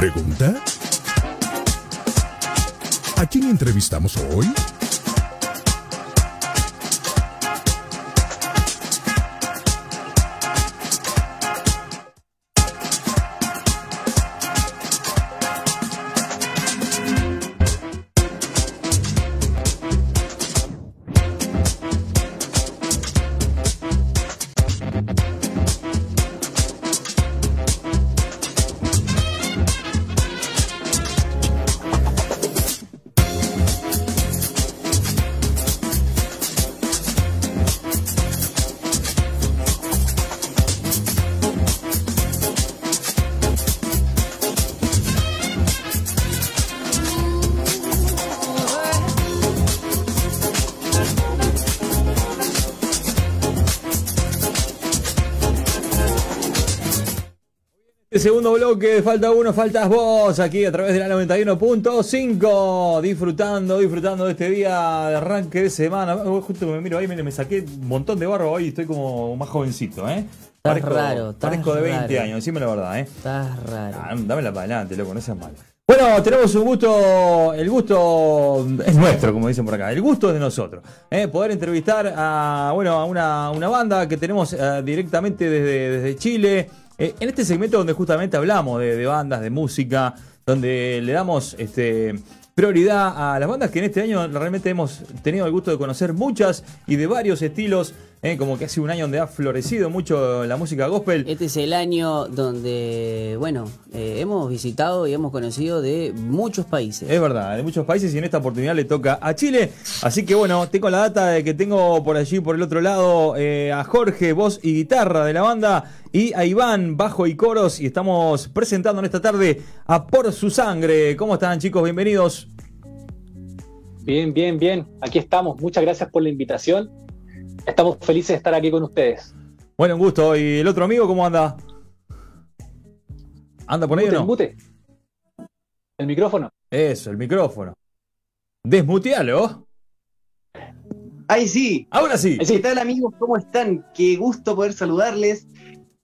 ¿Pregunta? ¿A quién entrevistamos hoy? El segundo bloque, falta uno, faltas vos, aquí a través de la 91.5, disfrutando, disfrutando de este día de arranque de semana. Oh, Justo me miro ahí, me, me saqué un montón de barro hoy y estoy como más jovencito, ¿eh? Estás raro, estás Parezco de 20 raro. años, decime la verdad, ¿eh? Estás raro. Ah, dámela para adelante, loco, no seas malo. Bueno, tenemos un gusto, el gusto es nuestro, como dicen por acá, el gusto es de nosotros. ¿eh? Poder entrevistar a, bueno, a una, una banda que tenemos eh, directamente desde, desde Chile, eh, en este segmento donde justamente hablamos de, de bandas, de música, donde le damos este, prioridad a las bandas que en este año realmente hemos tenido el gusto de conocer muchas y de varios estilos, ¿eh? como que hace un año donde ha florecido mucho la música gospel. Este es el año donde, bueno, eh, hemos visitado y hemos conocido de muchos países. Es verdad, de muchos países y en esta oportunidad le toca a Chile. Así que bueno, tengo la data de que tengo por allí, por el otro lado, eh, a Jorge, voz y guitarra de la banda, y a Iván, bajo y coros, y estamos presentando en esta tarde a Por Su Sangre. ¿Cómo están chicos? Bienvenidos. Bien, bien, bien. Aquí estamos. Muchas gracias por la invitación. Estamos felices de estar aquí con ustedes. Bueno, un gusto. ¿Y el otro amigo cómo anda? ¿Anda por ahí o no? mute. El micrófono. Eso, el micrófono. Desmutealo. ¡Ay, sí! Ahora sí. Sí. ¿Qué tal, amigos? ¿Cómo están? Qué gusto poder saludarles.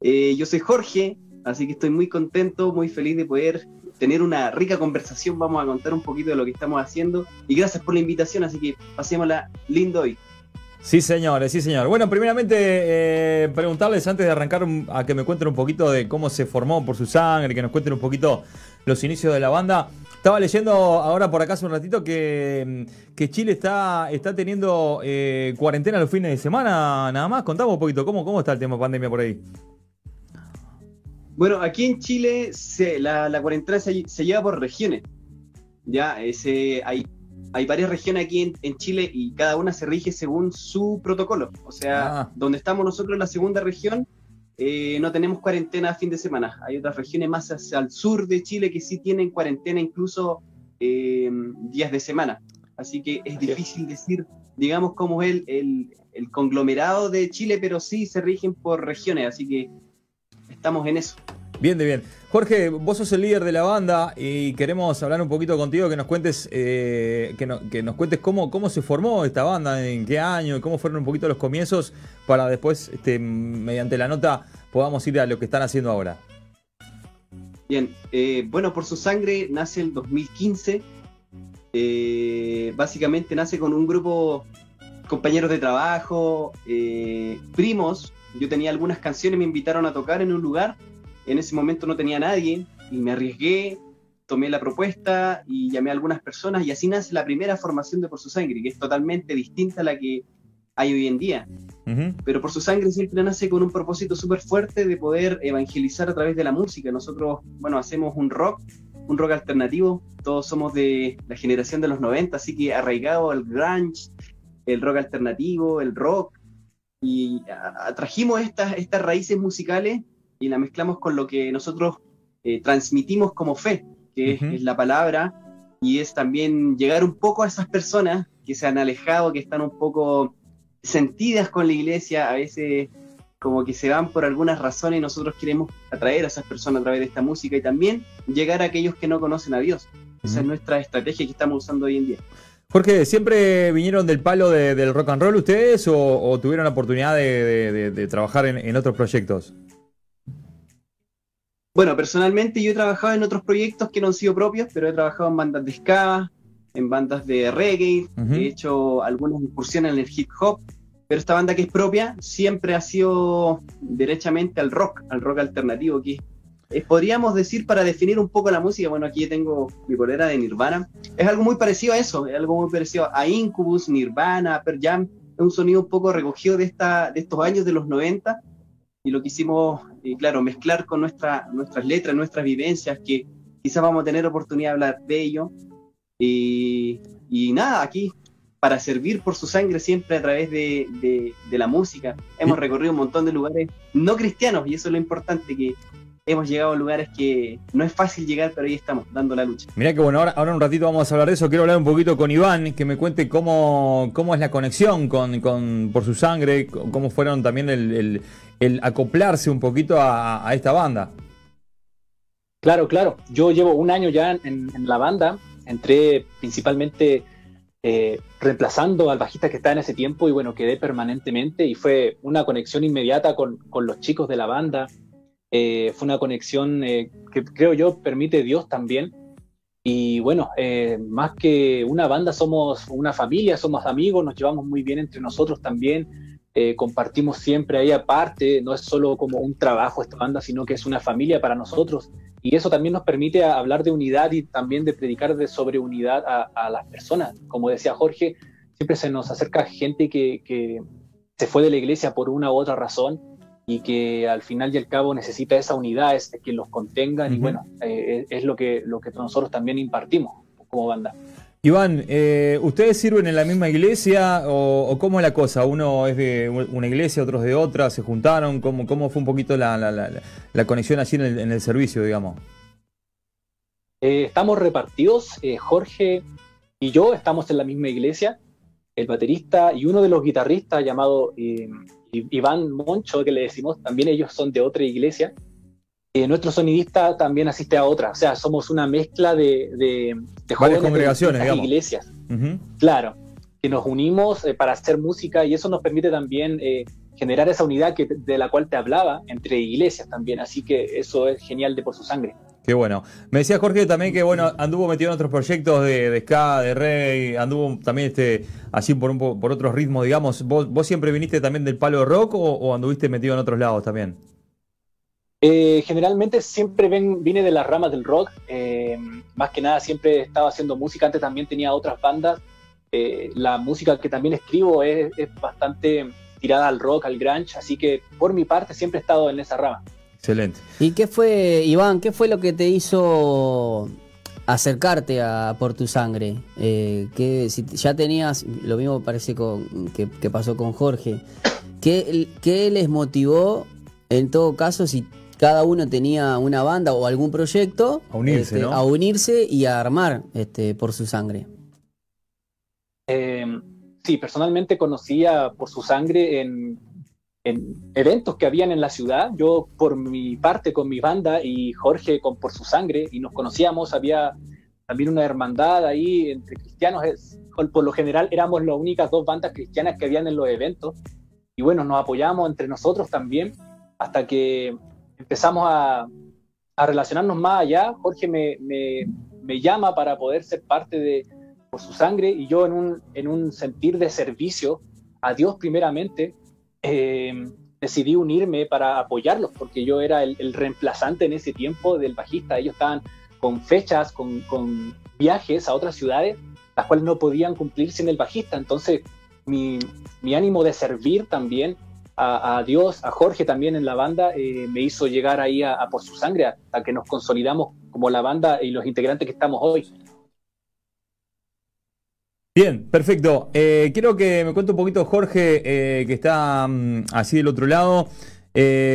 Eh, yo soy Jorge, así que estoy muy contento, muy feliz de poder tener una rica conversación. Vamos a contar un poquito de lo que estamos haciendo. Y gracias por la invitación, así que pasémosla lindo hoy. Sí, señores, sí, señor. Bueno, primeramente, eh, preguntarles antes de arrancar a que me cuenten un poquito de cómo se formó por su sangre, que nos cuenten un poquito los inicios de la banda. Estaba leyendo ahora por acá hace un ratito que, mm, que Chile está, está teniendo eh, cuarentena los fines de semana, nada más. Contamos un poquito, ¿cómo, cómo está el tema pandemia por ahí? Bueno, aquí en Chile la, cuarentena se, se lleva por regiones. Ya, ese, hay, hay varias regiones aquí en, en Chile y cada una se rige según su protocolo. O sea, Ah. donde estamos nosotros en la segunda región, eh, no tenemos cuarentena a fin de semana. Hay otras regiones más hacia el sur de Chile que sí tienen cuarentena incluso eh, días de semana. Así que es Así es. difícil decir, digamos, cómo es el, el- el conglomerado de Chile, pero sí se rigen por regiones. Así que estamos en eso. Bien, de bien. Jorge, vos sos el líder de la banda y queremos hablar un poquito contigo, que nos cuentes, eh, que, no- que nos cuentes cómo, cómo se formó esta banda, en qué año, cómo fueron un poquito los comienzos, para después, este, mediante la nota, podamos ir a lo que están haciendo ahora. Bien, eh, bueno, por su sangre nace el 2015. Eh, básicamente nace con un grupo, compañeros de trabajo, eh, primos. Yo tenía algunas canciones, me invitaron a tocar en un lugar. En ese momento no tenía nadie y me arriesgué, tomé la propuesta y llamé a algunas personas y así nace la primera formación de Por su sangre, que es totalmente distinta a la que hay hoy en día. Pero por su sangre siempre nace con un propósito súper fuerte de poder evangelizar a través de la música. Nosotros, bueno, hacemos un rock, un rock alternativo, todos somos de la generación de los 90, así que arraigado al grunge, el rock alternativo, el rock, y a- a- trajimos estas, estas raíces musicales y las mezclamos con lo que nosotros eh, transmitimos como fe, que es- Ujú. es la palabra, y es también llegar un poco a esas personas que se han alejado, que están un poco sentidas con la iglesia, a veces como que se van por algunas razones y nosotros queremos atraer a esas personas a través de esta música y también llegar a aquellos que no conocen a Dios. Esa Ujú. es nuestra estrategia que estamos usando hoy en día. Jorge, ¿siempre vinieron del palo de- del rock and roll ustedes o, o tuvieron la oportunidad de, de- de- de trabajar en, en otros proyectos? Bueno, personalmente yo he trabajado en otros proyectos que no han sido propios, pero he trabajado en bandas de ska, en bandas de reggae, he hecho algunas incursiones en el hip hop, pero esta banda que es propia siempre ha sido derechamente al rock, al rock alternativo, que eh, podríamos decir para definir un poco la música, bueno, aquí tengo mi polera de Nirvana, es algo muy parecido a eso, es algo muy parecido a Incubus, Nirvana, Pearl Jam, es un sonido un poco recogido de, esta, de estos años de los 90 y lo quisimos, eh, claro, mezclar con nuestra, nuestras letras, nuestras vivencias, que quizás vamos a tener oportunidad de hablar de ello. Y, y nada, aquí para servir por su sangre siempre a través de, de- de la música. Hemos recorrido un montón de lugares no cristianos y eso es lo importante, que hemos llegado a lugares que no es fácil llegar, pero ahí estamos, dando la lucha. Mirá que bueno, ahora, ahora un ratito vamos a hablar de eso. Quiero hablar un poquito con Iván, que me cuente cómo, cómo es la conexión con, con por su sangre, cómo fueron también el, el- el acoplarse un poquito a, esta banda. Claro, claro. Yo llevo un año ya en, la banda. Entré principalmente eh, reemplazando al bajista que estaba en ese tiempo y bueno, quedé permanentemente y fue una conexión inmediata con, con los chicos de la banda. Eh, fue una conexión eh, que creo yo permite Dios también. Y bueno, más que una banda, somos una familia, somos amigos, nos llevamos muy bien entre nosotros también. Eh, compartimos siempre ahí aparte, no es solo como un trabajo esta banda, sino que es una familia para nosotros. Y eso también nos permite hablar de unidad y también de predicar de sobre unidad a, a las personas. Como decía Jorge, siempre se nos acerca gente que, que se fue de la iglesia por una u otra razón y que al final y al cabo necesita esa unidad, es que los contengan y bueno, eh, es lo que, lo que nosotros también impartimos como banda. Iván, eh, ¿ustedes sirven en la misma iglesia o, cómo es la cosa? Uno es de una iglesia, otros de otra, se juntaron, ¿cómo, cómo fue un poquito la, la- conexión allí en el, servicio, digamos? Eh, estamos repartidos, eh, Jorge y yo estamos en la misma iglesia, el baterista y uno de los guitarristas llamado eh, Iván Moncho, que le decimos, también ellos son de otra iglesia. Eh, nuestro sonidista también asiste a otra, o sea, somos una mezcla de, de, de jóvenes de congregaciones, digamos. iglesias, claro, que nos unimos eh, para hacer música y eso nos permite también eh, generar esa unidad que, de la cual te hablaba entre iglesias también, así que eso es genial de por su sangre. Qué bueno. Me decía Jorge también que bueno, anduvo metido en otros proyectos de, de ska, de reggae, anduvo también este, así por, un, po- por otros ritmos, digamos. ¿Vos, vos siempre viniste también del palo de rock o, o anduviste metido en otros lados también? Eh, generalmente siempre ven, vine de las ramas del rock, eh, más que nada siempre estaba haciendo música, antes también tenía otras bandas, Eh, la música que también escribo es, es bastante tirada al rock, al grunge, así que por mi parte siempre he estado en esa rama. Excelente. ¿Y qué fue, Iván, qué fue lo que te hizo acercarte a Por tu Sangre? Eh, que si ya tenías, lo mismo parece con, que, que pasó con Jorge, ¿qué, ¿qué les motivó, en todo caso, si cada uno tenía una banda o algún proyecto, A unirse, este, ¿no? a unirse y a armar este, Por su Sangre? Eh, sí, personalmente conocía por su sangre en, en eventos que habían en la ciudad. Yo, por mi parte, con mi banda y Jorge con por su sangre, y nos conocíamos, había también una hermandad ahí entre cristianos. Es- por lo general éramos las únicas dos bandas cristianas que habían en los eventos. Y bueno, nos apoyamos entre nosotros también hasta que empezamos a, relacionarnos más allá. Jorge me, llama para poder ser parte de, por su sangre y yo en un, en un sentir de servicio a Dios primeramente, eh, decidí unirme para apoyarlos porque yo era el, reemplazante en ese tiempo del bajista. Ellos estaban con fechas, con, viajes a otras ciudades, las cuales no podían cumplir sin el bajista. Entonces mi ánimo de servir también a, a Dios, a Jorge también en la banda, eh, me hizo llegar ahí a, a por su sangre, hasta que nos consolidamos como la banda y los integrantes que estamos hoy. Bien, perfecto. Eh, quiero que me cuente un poquito Jorge, eh, que está mm, así del otro lado.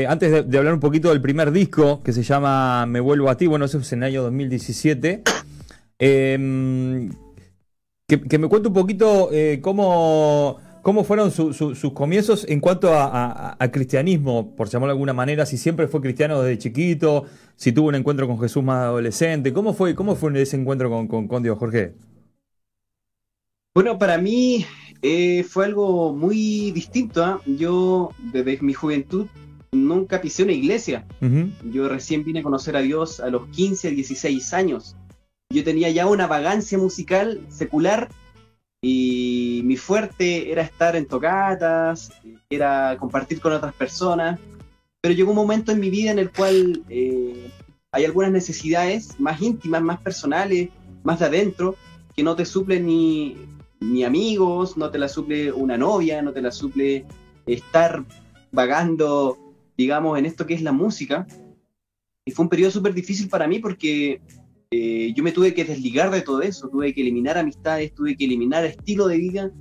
Antes de, hablar un poquito del primer disco, que se llama Me Vuelvo a Ti, bueno, eso es en el año 2017. Eh, que, que me cuente un poquito cómo, cómo fueron su- su- sus comienzos en cuanto a, a- a cristianismo, por llamarlo de alguna manera, si siempre fue cristiano desde chiquito, si tuvo un encuentro con Jesús más adolescente. ¿Cómo fue, cómo fue ese encuentro con, con, con Dios, Jorge? Bueno, para mí eh, fue algo muy distinto. ¿ah? Yo desde mi juventud nunca pisé una iglesia. Yo recién vine a conocer a Dios a los 15, 16 años. Yo tenía ya una vagancia musical secular y mi fuerte era estar en tocatas, era compartir con otras personas, pero llegó un momento en mi vida en el cual eh, hay algunas necesidades más íntimas, más personales, más de adentro, que no te suplen ni, ni amigos, no te la suple una novia, no te la suple estar vagando, digamos, en esto que es la música. Y fue un periodo súper difícil para mí porque eh, yo me tuve que desligar de todo eso, tuve que eliminar amistades, tuve que eliminar estilo de vida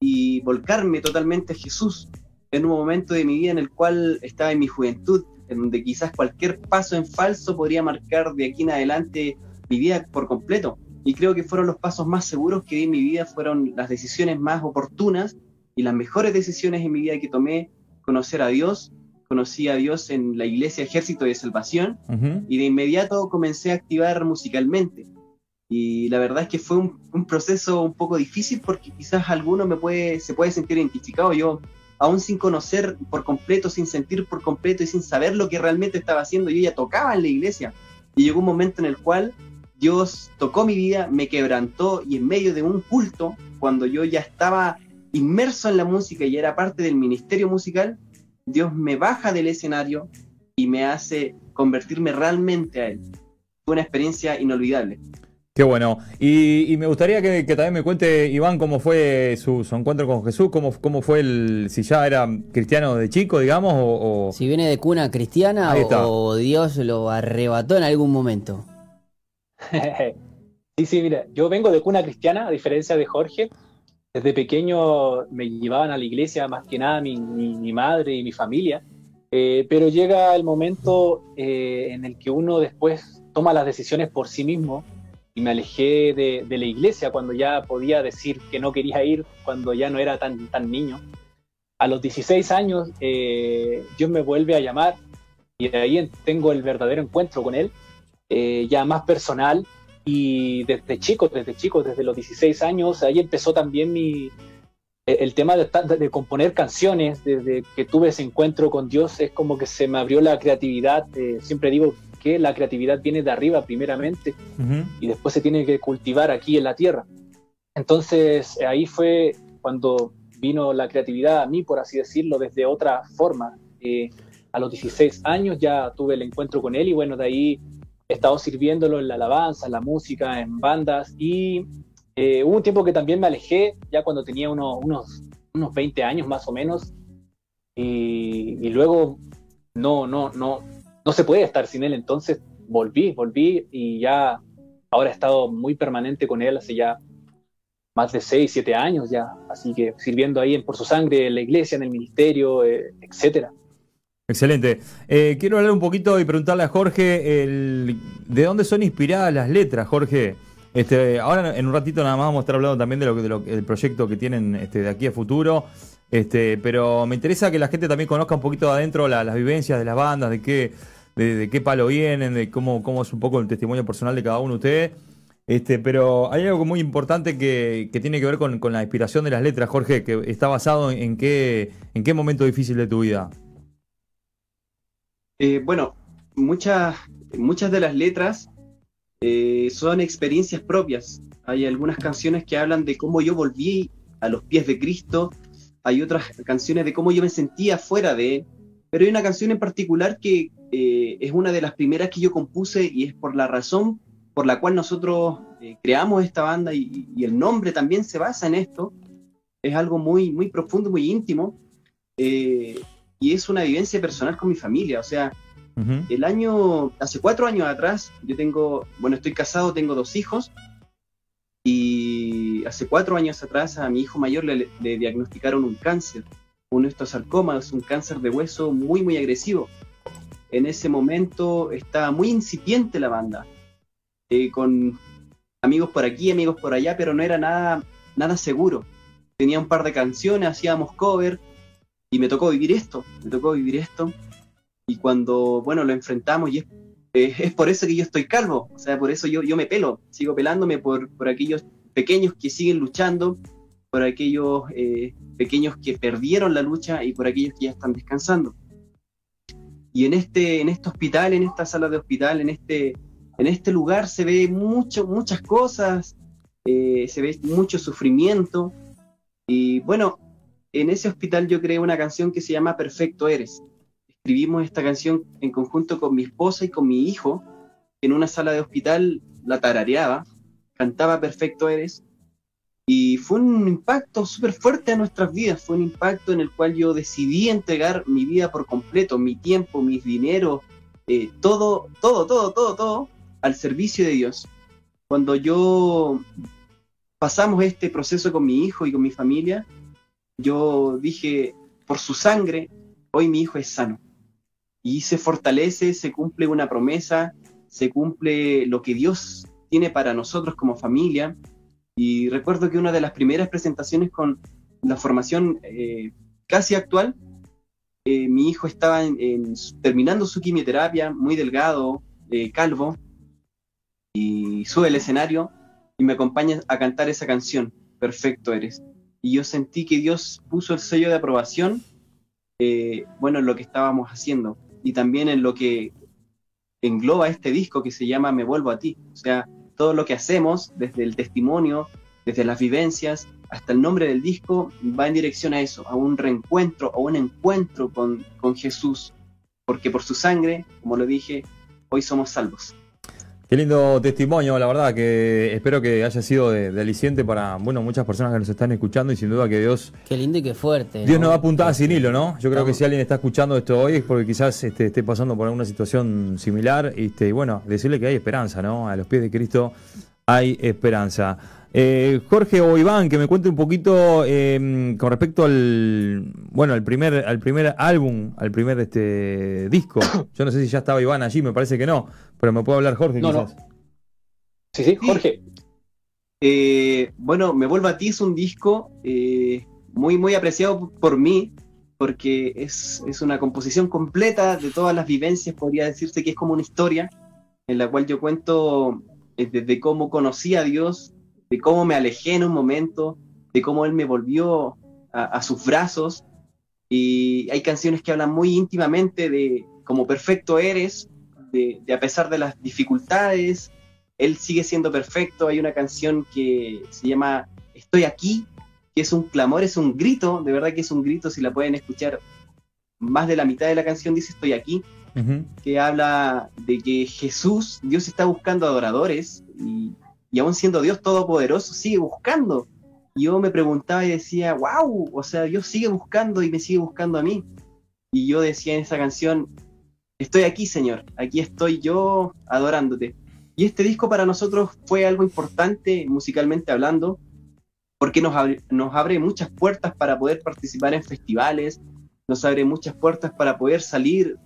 y volcarme totalmente a Jesús en un momento de mi vida en el cual estaba en mi juventud, en donde quizás cualquier paso en falso podría marcar de aquí en adelante mi vida por completo. Y creo que fueron los pasos más seguros que di en mi vida, fueron las decisiones más oportunas y las mejores decisiones en mi vida que tomé, conocer a Dios, conocí a Dios en la iglesia Ejército de Salvación y de inmediato comencé a activar musicalmente. Y la verdad es que fue un, un proceso un poco difícil porque quizás alguno me puede, se puede sentir identificado. Yo, aún sin conocer por completo, sin sentir por completo y sin saber lo que realmente estaba haciendo, yo ya tocaba en la iglesia. Y llegó un momento en el cual Dios tocó mi vida, me quebrantó y en medio de un culto, cuando yo ya estaba inmerso en la música y era parte del ministerio musical, Dios me baja del escenario y me hace convertirme realmente a Él. Fue una experiencia inolvidable. Qué bueno. Y, y me gustaría que, que también me cuente, Iván, cómo fue su, su encuentro con Jesús, cómo, cómo fue el, si ya era cristiano de chico, digamos, o... o- Si viene de cuna cristiana o Dios lo arrebató en algún momento. sí, sí, mira, yo vengo de cuna cristiana, a diferencia de Jorge. Desde pequeño me llevaban a la iglesia más que nada mi, madre y mi familia. Eh, pero llega el momento eh, en el que uno después toma las decisiones por sí mismo y me alejé de, de la iglesia cuando ya podía decir que no quería ir, cuando ya no era tan, tan niño. A los 16 años eh, Dios me vuelve a llamar y de ahí tengo el verdadero encuentro con Él, eh, ya más personal, y desde chico, desde chico, desde los 16 años, ahí empezó también mi, eh, el tema de, de componer canciones, desde que tuve ese encuentro con Dios, es como que se me abrió la creatividad. eh, siempre digo que la creatividad viene de arriba primeramente Ujú. y después se tiene que cultivar aquí en la tierra. Entonces ahí fue cuando vino la creatividad a mí, por así decirlo, desde otra forma. Eh, a los 16 años ya tuve el encuentro con él y bueno, de ahí estado sirviéndolo en la alabanza, en la música, en bandas y eh, hubo un tiempo que también me alejé, ya cuando tenía unos, unos, unos 20 años más o menos y, y luego no, no, no, no se puede estar sin él, entonces volví, volví y ya ahora he estado muy permanente con él hace ya más de 6, 7 años ya, así que sirviendo ahí en Por su Sangre, en la iglesia, en el ministerio, eh, etcétera. Excelente. Eh, quiero hablar un poquito y preguntarle a Jorge el, de dónde son inspiradas las letras, Jorge. Este, ahora en un ratito nada más vamos a estar hablando también de lo, de lo proyecto que tienen este, de aquí a futuro. Este, pero me interesa que la gente también conozca un poquito de adentro la- las vivencias de las bandas, de qué, de, de qué palo vienen, de cómo, cómo es un poco el testimonio personal de cada uno de ustedes. Este, pero hay algo muy importante que, que tiene que ver con, con la inspiración de las letras, Jorge, que está basado en qué, en qué momento difícil de tu vida. Eh, bueno, muchas, muchas de las letras eh, son experiencias propias. Hay algunas canciones que hablan de cómo yo volví a los pies de Cristo. Hay otras canciones de cómo yo me sentía fuera de Él. Pero hay una canción en particular que eh, es una de las primeras que yo compuse y es por la razón por la cual nosotros creamos esta banda y, el nombre también se basa en esto. Es algo muy, muy profundo, muy íntimo. Y es una vivencia personal con mi familia. O sea, el año, hace cuatro años atrás, yo tengo, bueno, estoy casado, tengo dos hijos, y hace cuatro años atrás a mi hijo mayor le, le diagnosticaron un cáncer, un osteosarcoma, es un cáncer de hueso muy, muy agresivo. En ese momento estaba muy incipiente la banda, eh, con amigos por aquí, amigos por allá, pero no era nada, nada seguro. Tenía un par de canciones, hacíamos cover, y me tocó vivir esto, me tocó vivir esto y cuando, bueno, lo enfrentamos y es, eh, es por eso que yo estoy calvo, o sea, por eso yo, yo me pelo, sigo pelándome por, por aquellos pequeños que siguen luchando, por aquellos eh, pequeños que perdieron la lucha y por aquellos que ya están descansando. Y en este, en este hospital, en esta sala de hospital, en este, en este lugar se ve mucho, muchas cosas, eh, se ve mucho sufrimiento. Y bueno, en ese hospital yo creé una canción que se llama Perfecto Eres. Escribimos esta canción en conjunto con mi esposa y con mi hijo, en una sala de hospital la tarareaba, cantaba Perfecto Eres. Y fue un impacto súper fuerte a nuestras vidas, fue un impacto en el cual yo decidí entregar mi vida por completo, mi tiempo, mis dineros, eh, todo, todo, todo, todo, todo al servicio de Dios. Cuando yo pasamos este proceso con mi hijo y con mi familia, yo dije, por su sangre, hoy mi hijo es sano. Y se fortalece, se cumple una promesa, se cumple lo que Dios tiene para nosotros como familia y recuerdo que una de las primeras presentaciones con la formación eh, casi actual, eh, mi hijo estaba terminando su quimioterapia, muy delgado, eh, calvo, y sube el escenario y me acompaña a cantar esa canción, Perfecto eres. Y yo sentí que Dios puso el sello de aprobación, bueno, en lo que estábamos haciendo y también en lo que engloba este disco que se llama Me vuelvo a ti. O sea, todo lo que hacemos, desde el testimonio, desde las vivencias, hasta el nombre del disco, va en dirección a eso, a un reencuentro, a un encuentro con, con Jesús, porque por su sangre, como lo dije, hoy somos salvos. Qué lindo testimonio, la verdad, que espero que haya sido de, aliciente para bueno muchas personas que nos están escuchando y sin duda que Dios... Qué lindo y qué fuerte. Dios nos va a apuntar sin hilo, ¿no? Yo creo que si alguien está escuchando esto hoy es porque quizás este, esté pasando por alguna situación similar este, y bueno, decirle que hay esperanza, ¿no? A los pies de Cristo hay esperanza. Eh, Jorge o Iván, que me cuente un poquito em, con respecto al bueno al primer al primer álbum, al primer este disco. Yo no sé si ya estaba Iván allí, me parece que no, pero me puede hablar Jorge quizás. Sí, sí, Jorge. Eh, bueno, Me vuelvo a ti es un disco eh, muy muy apreciado por mí porque es, es una composición completa de todas las vivencias, podría decirse que es como una historia en la cual yo cuento desde cómo conocí a Dios de cómo me alejé en un momento, de cómo él me volvió a, sus brazos. Y hay canciones que hablan muy íntimamente de cómo perfecto eres, de, a pesar de las dificultades, él sigue siendo perfecto. Hay una canción que se llama Estoy aquí, que es un clamor, es un grito, de verdad que es un grito, si la pueden escuchar, más de la mitad de la canción dice Estoy aquí, que habla de que Jesús, Dios está buscando adoradores y y aún siendo Dios todopoderoso, sigue buscando. Yo me preguntaba y decía, wow, o sea, Dios sigue buscando y me sigue buscando a mí. Y yo decía en esa canción, estoy aquí, Señor, aquí estoy yo adorándote. Y este disco para nosotros fue algo importante musicalmente hablando, porque nos abre, nos abre muchas puertas para poder participar en festivales, nos abre muchas puertas para poder salir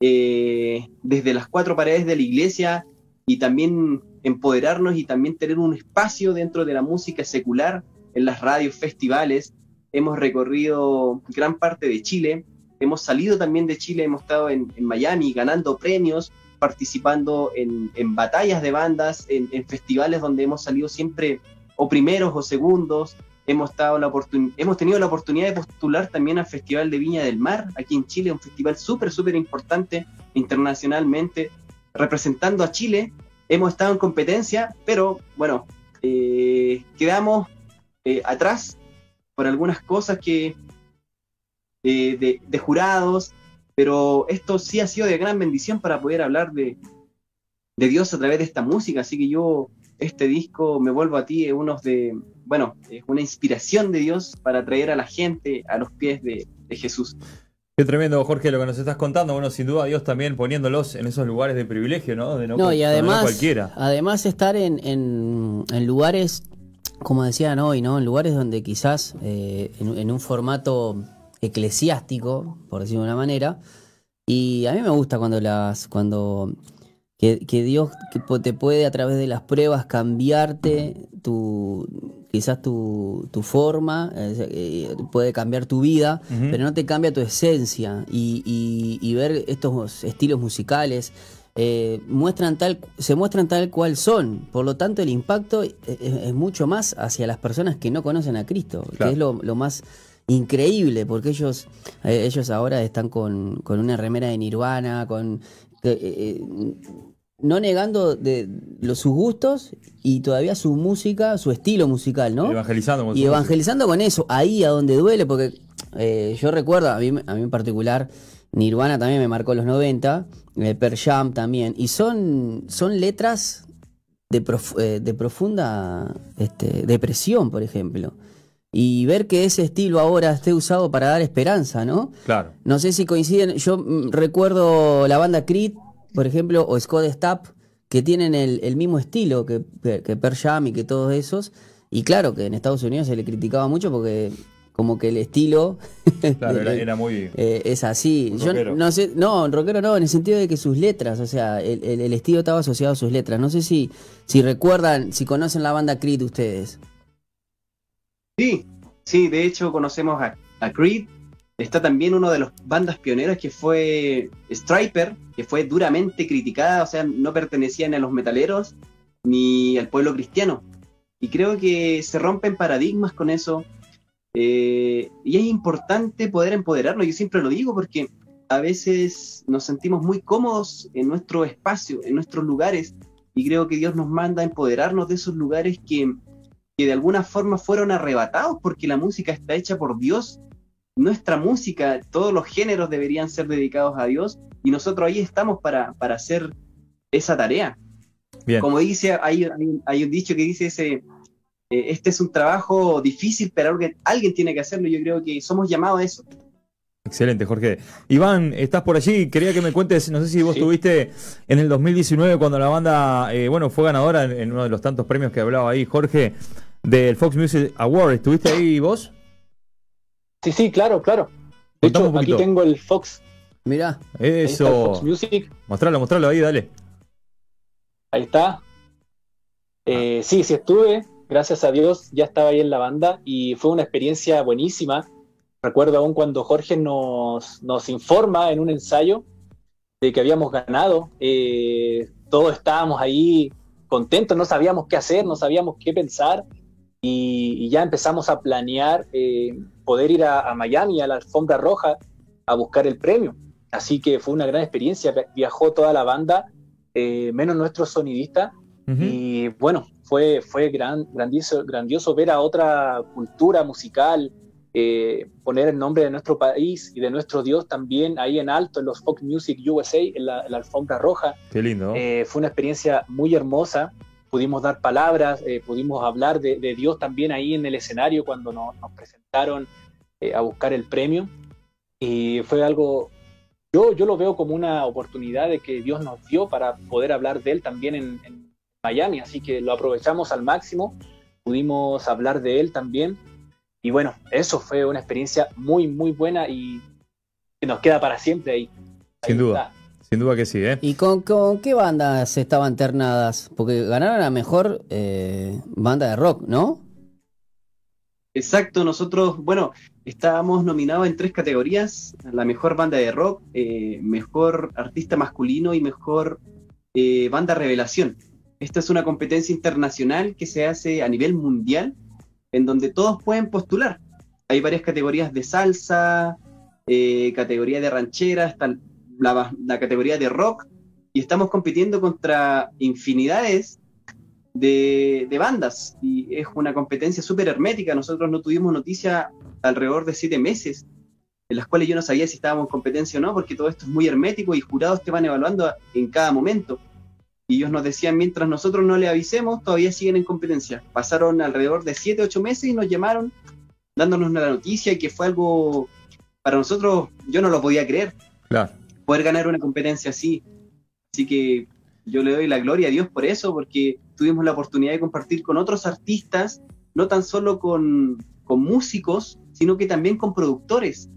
eh, desde las cuatro paredes de la iglesia y también empoderarnos y también tener un espacio dentro de la música secular en las radios, festivales. Hemos recorrido gran parte de Chile, hemos salido también de Chile, hemos estado en, Miami ganando premios, participando en, batallas de bandas, en, festivales donde hemos salido siempre o primeros o segundos. Hemos, estado la hemos tenido la oportunidad de postular también al Festival de Viña del Mar, aquí en Chile, un festival súper, súper importante internacionalmente, representando a Chile hemos estado en competencia, pero bueno, eh, quedamos eh, atrás por algunas cosas que eh, de, jurados, pero esto sí ha sido de gran bendición para poder hablar de, de, Dios a través de esta música, así que yo este disco me vuelvo a ti es uno de, bueno, es una inspiración de Dios para traer a la gente a los pies de, de Jesús. Qué tremendo, Jorge, lo que nos estás contando. Bueno, sin duda, Dios también poniéndolos en esos lugares de privilegio, ¿no? De no, y además, cualquiera. Además, estar en, en, lugares, como decían hoy, ¿no? En lugares donde quizás eh, en, un formato eclesiástico, por decirlo de una manera. Y a mí me gusta cuando las. cuando que, que Dios te puede a través de las pruebas cambiarte tu quizás tu, tu forma, eh, puede cambiar tu vida, pero no te cambia tu esencia. Y, y, ver estos estilos musicales eh, muestran tal, se muestran tal cual son. Por lo tanto, el impacto es, mucho más hacia las personas que no conocen a Cristo, que es lo, lo más increíble, porque ellos, eh, ellos ahora están con, con una remera de Nirvana, con eh, eh, no negando de, los, sus gustos y todavía su música, su estilo musical, ¿no? Evangelizando con y evangelizando con eso, ahí a donde duele, porque eh, yo recuerdo, a mí, a mí en particular, Nirvana también me marcó los 90, eh, Per Jam también, y son, son letras de, prof- eh, de profunda este, depresión, por ejemplo. Y ver que ese estilo ahora esté usado para dar esperanza, ¿no? Claro. No sé si coinciden. Yo mm, recuerdo la banda Creed, por ejemplo, o Scott Stapp, que tienen el, el mismo estilo que, Pearl Jam y que todos esos. Y claro que en Estados Unidos se le criticaba mucho porque como que el estilo Claro, era, muy. eh, es así. Yo rockero. no sé, no, rockero no, en el sentido de que sus letras, o sea, el, el- el estilo estaba asociado a sus letras. No sé si, si recuerdan, si conocen la banda Creed ustedes. Sí, sí, de hecho conocemos a, a Creed. Está también uno de los bandas pioneras que fue Striper, que fue duramente criticada, o sea, no pertenecía ni a los metaleros ni al pueblo cristiano. Y creo que se rompen paradigmas con eso. eh, y es importante poder empoderarnos, yo siempre lo digo porque a veces nos sentimos muy cómodos en nuestro espacio, en nuestros lugares, y creo que Dios nos manda a empoderarnos de esos lugares que, que de alguna forma fueron arrebatados porque la música está hecha por Dios. Nuestra música, todos los géneros deberían ser dedicados a Dios y nosotros ahí estamos para, para hacer esa tarea. Bien. Como dice, hay, hay- hay un dicho que dice ese, eh, este es un trabajo difícil, pero alguien, alguien tiene que hacerlo. Yo creo que somos llamados a eso. Excelente, Jorge. Iván, estás por allí. Quería que me cuentes, no sé si vos Sí. estuviste en el 2019 cuando la banda, eh, bueno, fue ganadora en, en uno de los tantos premios que hablaba ahí, Jorge, del Fox Music Award. ¿Estuviste ahí vos? Sí, sí, claro, claro. Contame De hecho, aquí tengo el Fox, Mirá, Eso. Fox Music, Mostralo, mostralo ahí, dale. ahí está. Eh, sí, sí estuve, gracias a Dios, ya estaba ahí en la banda y fue una experiencia buenísima. Recuerdo aún cuando Jorge nos, nos informa en un ensayo de que habíamos ganado, eh, todos estábamos ahí contentos, no sabíamos qué hacer, no sabíamos qué pensar y, y ya empezamos a planear eh, poder ir a, a Miami, a la alfombra roja, a buscar el premio. Así que fue una gran experiencia, viajó toda la banda, eh, menos nuestro sonidista, y bueno, fue, fue gran, grandioso, grandioso ver a otra cultura musical, eh, poner el nombre de nuestro país y de nuestro Dios también ahí en alto en los Fox Music USA, en la, en la alfombra roja. Qué lindo. Eh, fue una experiencia muy hermosa. Pudimos dar palabras, eh, pudimos hablar de, de Dios también ahí en el escenario cuando nos, nos presentaron eh, a buscar el premio. Y fue algo, yo, yo lo veo como una oportunidad de que Dios nos dio para poder hablar de Él también en, en Miami. Así que lo aprovechamos al máximo, pudimos hablar de Él también. Y bueno, eso fue una experiencia muy, muy buena y que nos queda para siempre ahí. Sin Ahí duda. está. Sin duda que sí, ¿eh? ¿y con, con qué bandas estaban ternadas? Porque ganaron la mejor eh, banda de rock, ¿no? Exacto, nosotros, bueno, estábamos nominados en tres categorías, la mejor banda de rock, eh, mejor artista masculino y mejor eh, banda revelación. Esta es una competencia internacional que se hace a nivel mundial, en donde todos pueden postular. Hay varias categorías de salsa, eh, categoría de ranchera, hasta la, la categoría de rock, y estamos compitiendo contra infinidades de, de bandas y es una competencia súper hermética. Nosotros no tuvimos noticia alrededor de siete meses, en las cuales yo no sabía si estábamos en competencia o no, porque todo esto es muy hermético y jurados te van evaluando en cada momento. Y ellos nos decían, mientras nosotros no le avisemos, todavía siguen en competencia. Pasaron alrededor de siete, ocho meses y nos llamaron dándonos una noticia y que fue algo, para nosotros, yo no lo podía creer, Claro. Poder ganar una competencia así. Así que yo le doy la gloria a Dios por eso, porque tuvimos la oportunidad de compartir con otros artistas, no tan solo con, con músicos, sino que también con productores.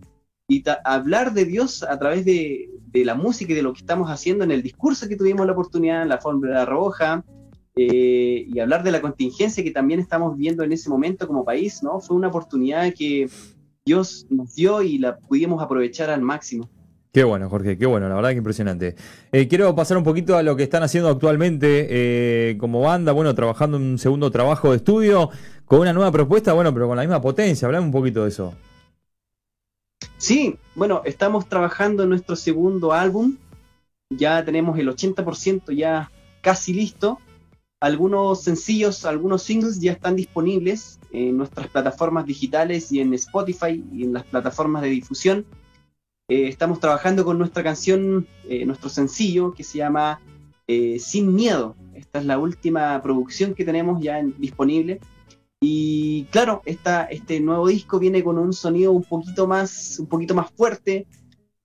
Y hablar de Dios a través de, de la música y de lo que estamos haciendo en el discurso que tuvimos la oportunidad en la Fórmula Roja, eh, y hablar de la contingencia que también estamos viviendo en ese momento como país, ¿no? Fue una oportunidad que Dios nos dio y la pudimos aprovechar al máximo. Qué bueno, Jorge, qué bueno, la verdad que impresionante. Eh, quiero pasar un poquito a lo que están haciendo actualmente eh, como banda, bueno, trabajando en un segundo trabajo de estudio, con una nueva propuesta, bueno, pero con la misma potencia. Hablame un poquito de eso. Sí, bueno, estamos trabajando en nuestro segundo álbum. Ya tenemos el 80% ya casi listo. Algunos sencillos, algunos singles ya están disponibles en nuestras plataformas digitales y en Spotify y en las plataformas de difusión. Eh, estamos trabajando con nuestra canción, eh, nuestro sencillo que se llama eh, Sin Miedo. Esta es la última producción que tenemos ya disponible. Y claro, esta, este nuevo disco viene con un sonido un poquito más, un poquito más fuerte,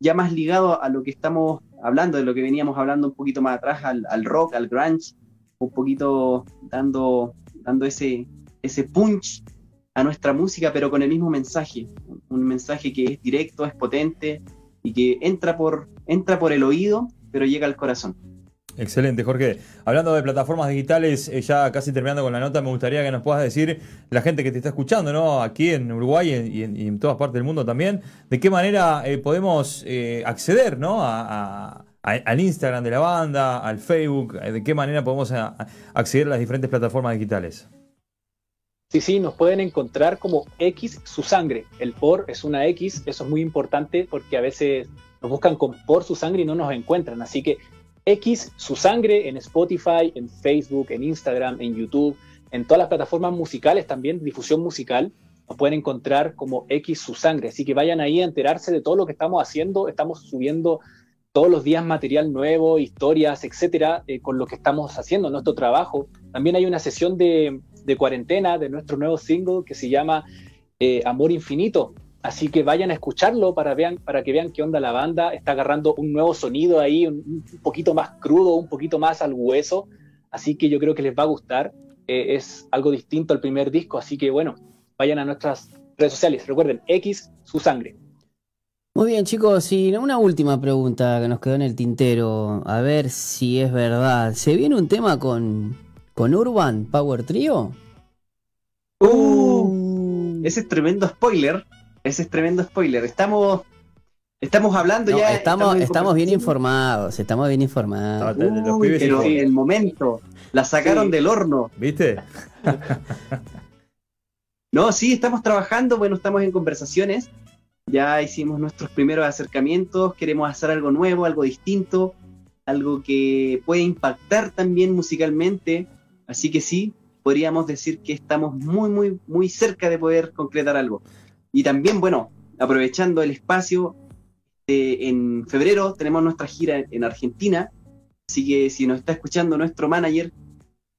ya más ligado a lo que estamos hablando, de lo que veníamos hablando un poquito más atrás, al, al rock, al grunge, un poquito dando, dando ese, ese punch a nuestra música, pero con el mismo mensaje, un mensaje que es directo, es potente y que entra por, entra por el oído, pero llega al corazón. Excelente, Jorge. Hablando de plataformas digitales, eh, ya casi terminando con la nota, me gustaría que nos puedas decir, la gente que te está escuchando, ¿no? Aquí en Uruguay y en, todas partes del mundo también, de qué manera eh, podemos eh, acceder, ¿no? al Instagram de la banda, al Facebook, de qué manera podemos acceder a las diferentes plataformas digitales. Sí, sí, nos pueden encontrar como X su sangre. El por es una X, eso es muy importante porque a veces nos buscan con por su sangre y no nos encuentran. Así que X su sangre en Spotify, en Facebook, en Instagram, en YouTube, en todas las plataformas musicales también, difusión musical, nos pueden encontrar como X su sangre. Así que vayan ahí a enterarse de todo lo que estamos haciendo. Estamos subiendo todos los días material nuevo, historias, etcétera, eh, con lo que estamos haciendo, nuestro trabajo. También hay una sesión de, de cuarentena de nuestro nuevo single que se llama eh, Amor Infinito. Así que vayan a escucharlo para, vean, para que vean qué onda la banda. Está agarrando un nuevo sonido ahí, un, poquito más crudo, un poquito más al hueso. Así que yo creo que les va a gustar. Eh, es algo distinto al primer disco. Así que bueno, vayan a nuestras redes sociales. Recuerden, X, su sangre. Muy bien, chicos, y una última pregunta que nos quedó en el tintero, a ver si es verdad. ¿Se viene un tema con, con Urban Power Trio? Uh, ese es tremendo spoiler. Ese es tremendo spoiler. Estamos estamos hablando ya. Estamos, estamos, bien informados. Estamos bien informados. pero en el momento la sacaron del horno. ¿Viste? no, sí, estamos trabajando. Bueno, estamos en conversaciones. Ya hicimos nuestros primeros acercamientos. Queremos hacer algo nuevo, algo distinto, algo que puede impactar también musicalmente Así que sí, podríamos decir que estamos muy, muy, muy cerca de poder concretar algo. Y también, bueno, aprovechando el espacio, eh, en febrero tenemos nuestra gira en Argentina, así que si nos está escuchando nuestro manager,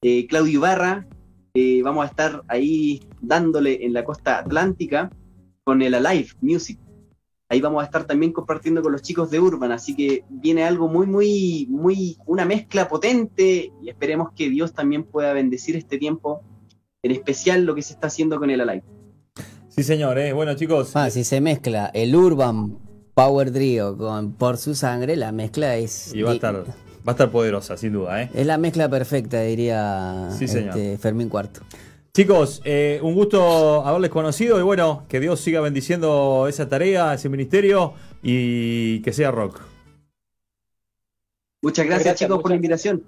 eh, Claudio Barra, eh, vamos a estar ahí dándole en la costa atlántica con el Alive Music. Ahí vamos a estar también compartiendo con los chicos de Urban, así que viene algo muy, muy, muy, una mezcla potente y esperemos que Dios también pueda bendecir este tiempo, en especial lo que se está haciendo con el Alive. Sí, señor, ¿eh? bueno chicos. Ah, si se mezcla el Urban Power Trio con Por su sangre, la mezcla es... Y va a estar, va a estar poderosa, sin duda. ¿eh? Es la mezcla perfecta, diría este, Fermín Cuarto. Chicos, eh, un gusto haberles conocido y bueno, que Dios siga bendiciendo esa tarea, ese ministerio y que sea rock. Muchas gracias, chicos por la invitación.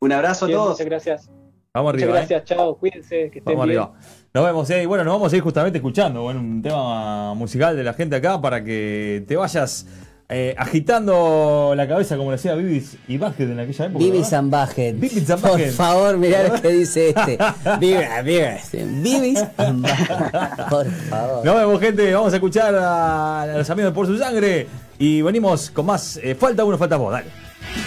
Un abrazo a todos. Muchas gracias. Vamos arriba. Muchas gracias, chao, cuídense, que estén vamos arriba. Nos vemos, eh. y bueno, nos vamos a ir justamente escuchando bueno, un tema musical de la gente acá para que te vayas eh, agitando la cabeza como le decía Vivis y Bajet en aquella época. Vivis and Bajet. Por favor, mirá lo que dice este. Vivis, Vivis and Por favor. Nos vemos, gente. Vamos a escuchar a los amigos de Por Su Sangre. Y venimos con más. Eh, falta uno, falta vos. Dale.